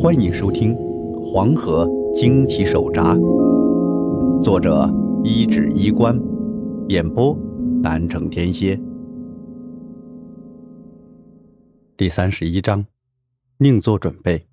欢迎收听《黄河惊奇手札》，作者一指衣冠，演播南城天蝎。第三十一章，另做准备。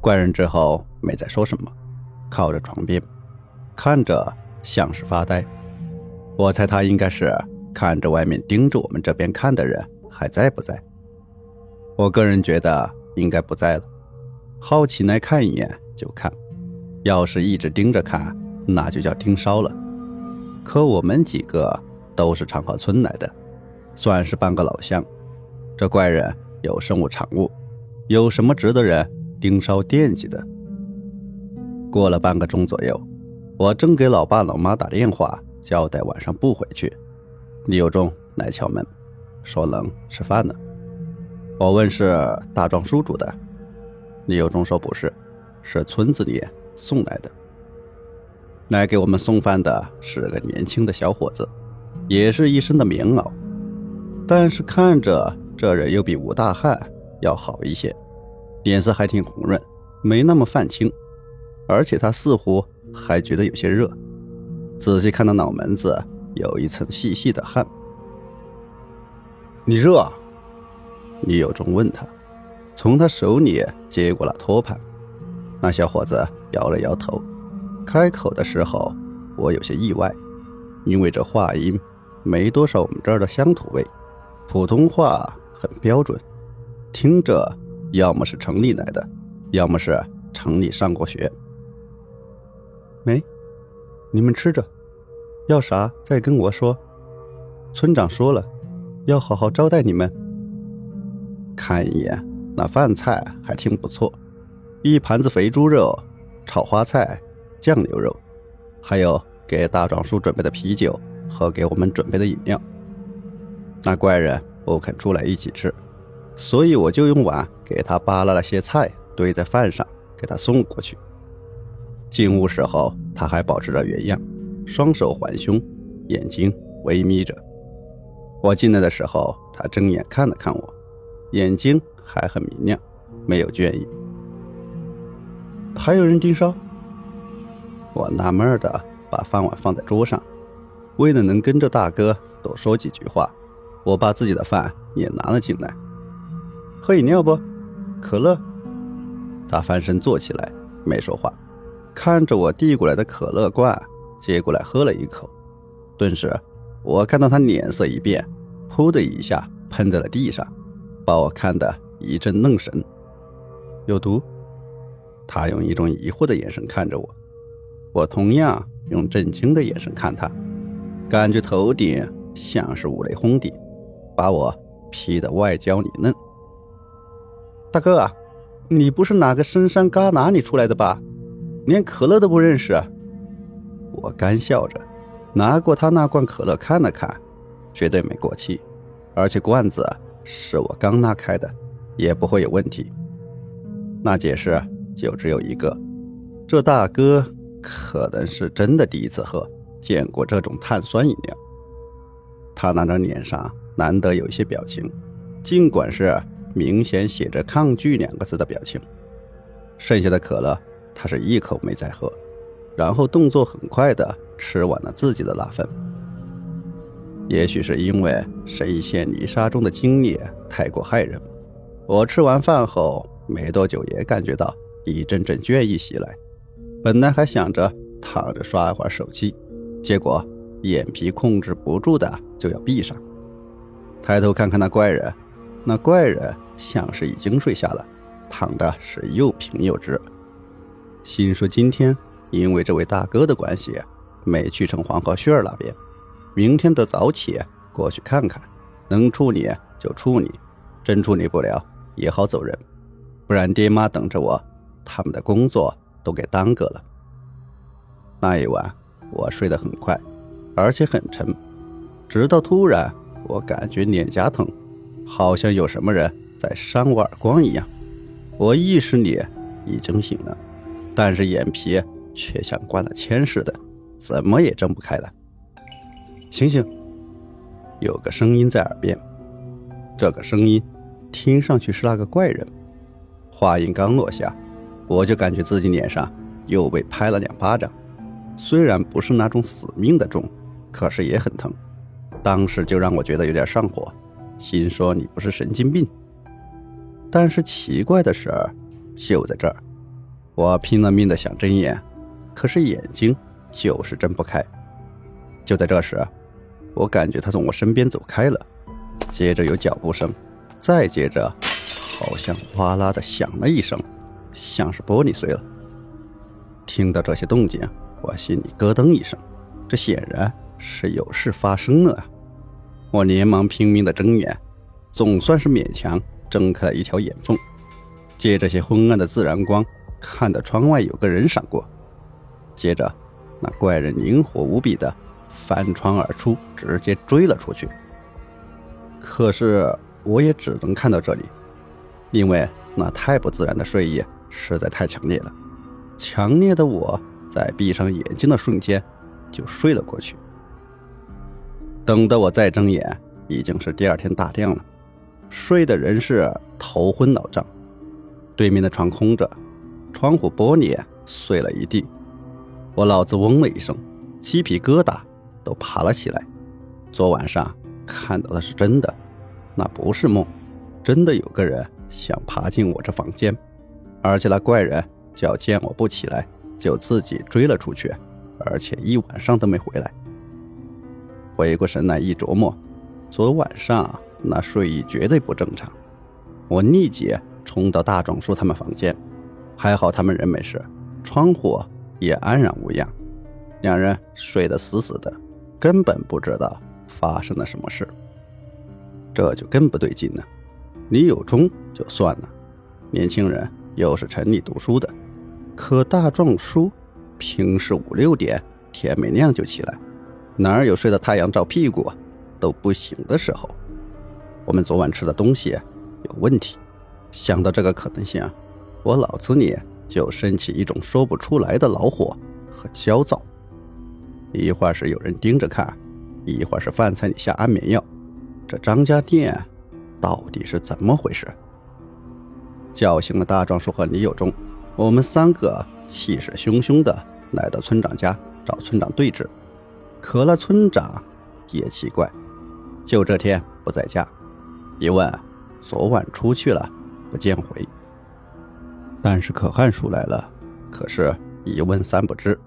怪人之后没再说什么，靠着床边，看着像是发呆。我猜他应该是看着外面盯着我们这边看的人还在不在。我个人觉得应该不在了，好奇来看一眼就看，要是一直盯着看，那就叫盯梢了。可我们几个都是长河村来的，算是半个老乡，这怪人有生物产物，有什么值得人盯梢惦记的？过了半个钟左右，我正给老爸老妈打电话交代晚上不回去，李有忠来敲门，说冷吃饭呢。我问是大壮叔煮的，李有忠说不是，是村子里送来的。来给我们送饭的是个年轻的小伙子，也是一身的棉袄，但是看着这人又比吴大汉要好一些，脸色还挺红润，没那么泛青，而且他似乎还觉得有些热。仔细看他脑门子有一层细细的汗，你热？李有忠问他，从他手里接过了托盘。那小伙子摇了摇头，开口的时候，我有些意外，因为这话音没多少我们这儿的乡土味，普通话很标准，听着要么是城里来的，要么是城里上过学。没，你们吃着，要啥再跟我说。村长说了，要好好招待你们。看一眼，那饭菜还挺不错，一盘子肥猪肉、炒花菜、酱牛肉，还有给大壮叔准备的啤酒和给我们准备的饮料。那怪人不肯出来一起吃，所以我就用碗给他扒拉了些菜堆在饭上，给他送过去。进屋时候，他还保持着原样，双手环胸，眼睛微眯着。我进来的时候，他睁眼看了看我。眼睛还很明亮，没有倦意。还有人盯梢。我纳闷的把饭碗放在桌上，为了能跟着大哥多说几句话，我把自己的饭也拿了进来。喝饮料不？可乐。他翻身坐起来，没说话，看着我递过来的可乐罐，接过来喝了一口。顿时，我看到他脸色一变，噗的一下喷在了地上。把我看得一阵愣神，有毒。他用一种疑惑的眼神看着我，我同样用震惊的眼神看他，感觉头顶像是五雷轰顶，把我劈得外焦里嫩。大哥，你不是哪个深山旮旯里出来的吧？连可乐都不认识？我干笑着，拿过他那罐可乐看了看，绝对没过期，而且罐子。是我刚拉开的，也不会有问题。那解释就只有一个：这大哥可能是真的第一次喝，见过这种碳酸饮料。他那张脸上难得有一些表情，尽管是明显写着“抗拒”两个字的表情。剩下的可乐，他是一口没再喝，然后动作很快的吃完了自己的那份。也许是因为深陷泥沙中的经历太过骇人，我吃完饭后没多久也感觉到一阵阵倦意袭来。本来还想着躺着刷一会儿手机，结果眼皮控制不住的就要闭上。抬头看看那怪人，那怪人像是已经睡下了，躺的是又平又直。心说今天因为这位大哥的关系，没去成黄河穴那边。明天得早起过去看看，能处理就处理，真处理不了也好走人，不然爹妈等着我，他们的工作都给耽搁了。那一晚我睡得很快，而且很沉，直到突然我感觉脸颊疼，好像有什么人在扇我耳光一样。我意识里已经醒了，但是眼皮却像灌了铅似的，怎么也睁不开了。醒醒！有个声音在耳边，这个声音听上去是那个怪人，话音刚落下，我就感觉自己脸上又被拍了两巴掌，虽然不是那种死命的重，可是也很疼。当时就让我觉得有点上火，心说你不是神经病。但是奇怪的事儿，就在这儿，我拼了命的想睁眼，可是眼睛就是睁不开。就在这时，我感觉他从我身边走开了，接着有脚步声，再接着，好像哗啦的响了一声，像是玻璃碎了。听到这些动静，我心里咯噔一声，这显然是有事发生了啊！我连忙拼命的睁眼，总算是勉强。睁开了一条眼缝，借这些昏暗的自然光，看到窗外有个人闪过。接着，那怪人灵活无比的翻窗而出，直接追了出去。可是，我也只能看到这里，因为那太不自然的睡意实在太强烈了。强烈的我在闭上眼睛的瞬间就睡了过去。等到我再睁眼，已经是第二天大亮了。睡的人是头昏脑胀，对面的床空着，窗户玻璃碎了一地。我脑子嗡了一声，鸡皮疙瘩都爬了起来。昨晚上看到的是真的，那不是梦，真的有个人想爬进我这房间，而且那怪人叫见我不起来，就自己追了出去，而且一晚上都没回来。回过神来一琢磨，昨晚上。那睡意绝对不正常，我立即冲到大壮叔他们房间，还好他们人没事，窗户也安然无恙，两人睡得死死的，根本不知道发生了什么事。这就更不对劲了，李有忠就算了，年轻人又是城里读书的，可大壮叔平时五六点天没亮就起来，哪儿有睡到太阳照屁股都不醒的时候？我们昨晚吃的东西有问题，想到这个可能性，我脑子里就升起一种说不出来的恼火和焦躁。一会儿是有人盯着看，一会儿是饭菜里下安眠药，这张家店到底是怎么回事？叫醒了大壮叔和李有忠，我们三个气势汹汹的来到村长家找村长对质。可那村长也奇怪，就这天不在家。一问，昨晚出去了，不见回。但是可汗叔来了，可是一问三不知。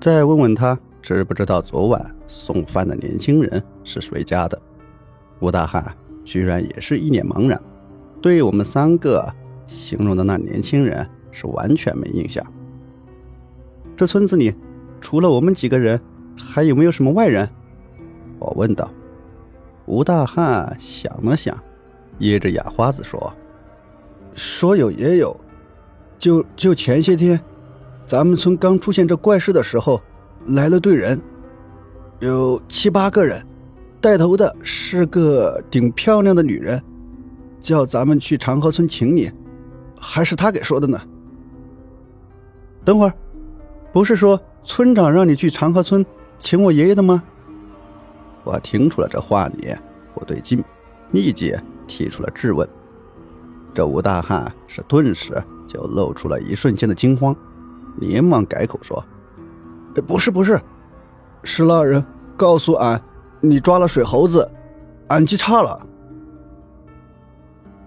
再问问他，知不知道昨晚送饭的年轻人是谁家的？吴大汉居然也是一脸茫然，对我们三个形容的那年轻人是完全没印象。这村子里除了我们几个人，还有没有什么外人？我问道。吴大汉想了想，噎着哑花子说：“说有也有，就就前些天，咱们村刚出现这怪事的时候，来了队人，有七八个人，带头的是个顶漂亮的女人，叫咱们去长河村请你，还是他给说的呢。等会儿，不是说村长让你去长河村请我爷爷的吗？”我听出了这话里不对劲，立即提出了质问。这吴大汉是顿时就露出了一瞬间的惊慌，连忙改口说：“不是不是，是那人告诉俺，你抓了水猴子，俺记差了。”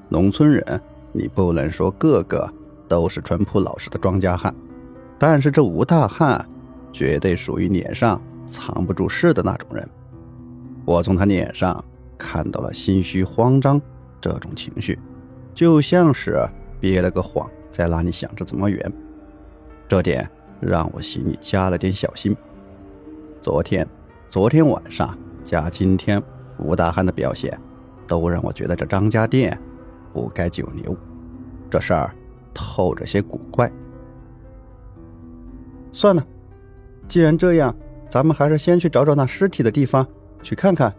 农村人，你不能说个个都是淳朴老实的庄稼汉，但是这吴大汉绝对属于脸上藏不住事的那种人。我从他脸上看到了心虚、慌张这种情绪，就像是憋了个谎，在那里想着怎么圆。这点让我心里加了点小心。昨天、昨天晚上加今天吴大汉的表现，都让我觉得这张家店不该久留。这事儿透着些古怪。算了，既然这样，咱们还是先去找找那尸体的地方。去看看，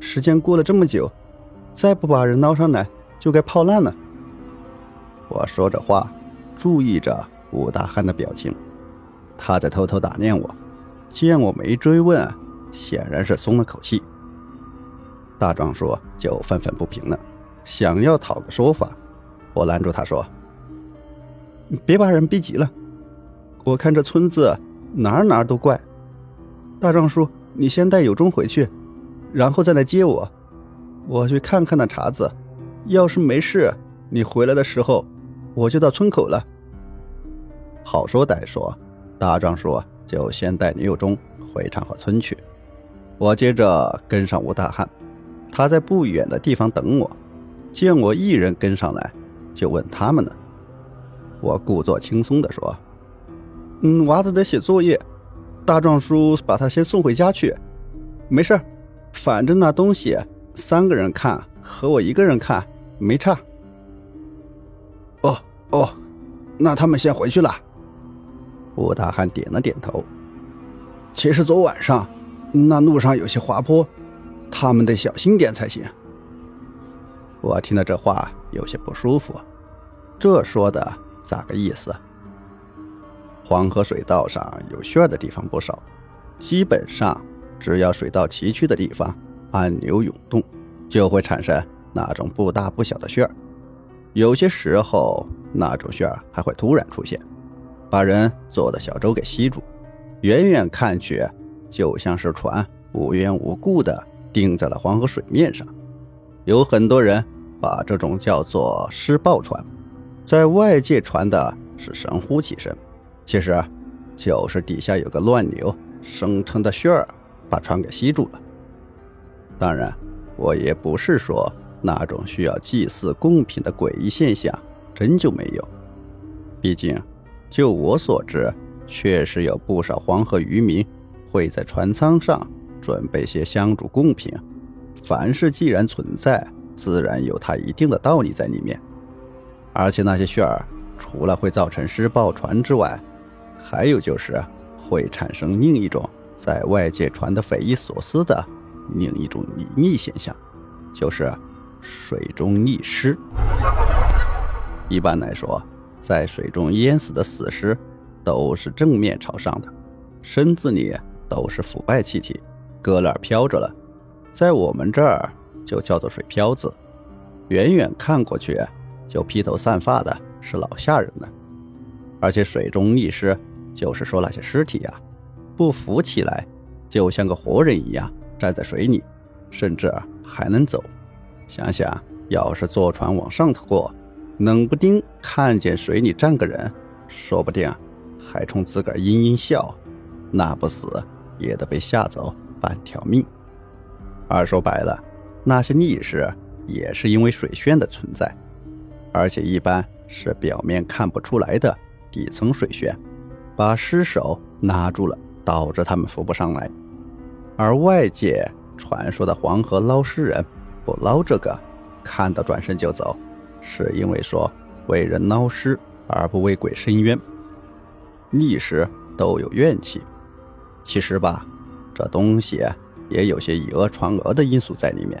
时间过了这么久，再不把人捞上来，就该泡烂了。我说着话，注意着吴大汉的表情，他在偷偷打量我，见我没追问，显然是松了口气。大壮说就愤愤不平了，想要讨个说法。我拦住他说：“别把人逼急了。我看这村子哪哪都怪。大壮叔，你先带有忠回去，然后再来接我。我去看看那茬子，要是没事，你回来的时候，我就到村口了。好说歹说，大壮叔就先带女友忠回长河村去。我接着跟上吴大汉，他在不远的地方等我。见我一人跟上来，就问他们呢。我故作轻松地说：“嗯，娃子得写作业，大壮叔把他先送回家去。没事反正那东西三个人看和我一个人看没差。”哦哦，那他们先回去了。吴大汉点了点头。其实昨晚上。那路上有些滑坡，他们得小心点才行。我听了这话有些不舒服，这说的咋个意思？黄河水道上有旋的地方不少，基本上只要水道崎岖的地方，暗流涌动，就会产生那种不大不小的旋儿。有些时候，那种旋儿还会突然出现，把人坐的小舟给吸住，远远看去。就像是船无缘无故的定在了黄河水面上，有很多人把这种叫做失爆船，在外界传的是神乎其神，其实就是底下有个乱流生成的旋儿把船给吸住了。当然，我也不是说那种需要祭祀贡品的诡异现象真就没有，毕竟就我所知，确实有不少黄河渔民。会在船舱上准备些香烛贡品，凡事既然存在，自然有它一定的道理在里面。而且那些旋儿除了会造成失爆船之外，还有就是会产生另一种在外界传的匪夷所思的另一种隐秘现象，就是水中溺尸。一般来说，在水中淹死的死尸都是正面朝上的，身子里。都是腐败气体，搁那儿飘着了，在我们这儿就叫做水漂子。远远看过去，就披头散发的，是老吓人了。而且水中溺尸，就是说那些尸体呀，不浮起来，就像个活人一样站在水里，甚至还能走。想想要是坐船往上头过，冷不丁看见水里站个人，说不定还冲自个儿阴阴笑，那不死。也得被吓走半条命。而说白了，那些溺尸也是因为水旋的存在，而且一般是表面看不出来的底层水旋，把尸首拉住了，导致他们浮不上来。而外界传说的黄河捞尸人不捞这个，看到转身就走，是因为说为人捞尸而不为鬼伸冤，溺尸都有怨气。其实吧，这东西也有些以讹传讹的因素在里面。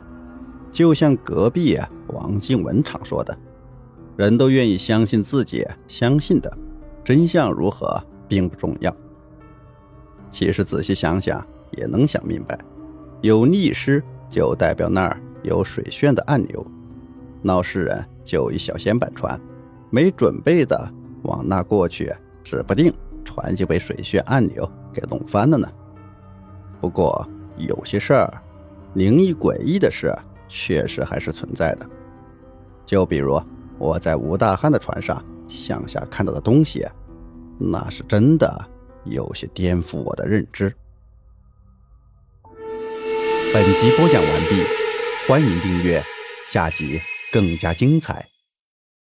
就像隔壁王静文常说的：“人都愿意相信自己相信的，真相如何并不重要。”其实仔细想想也能想明白，有溺尸就代表那儿有水旋的暗流，闹事人就一小舷板船，没准备的往那过去，指不定船就被水穴暗流。给弄翻了呢。不过有些事儿，灵异诡异的事确实还是存在的。就比如我在吴大汉的船上向下看到的东西，那是真的有些颠覆我的认知。本集播讲完毕，欢迎订阅，下集更加精彩。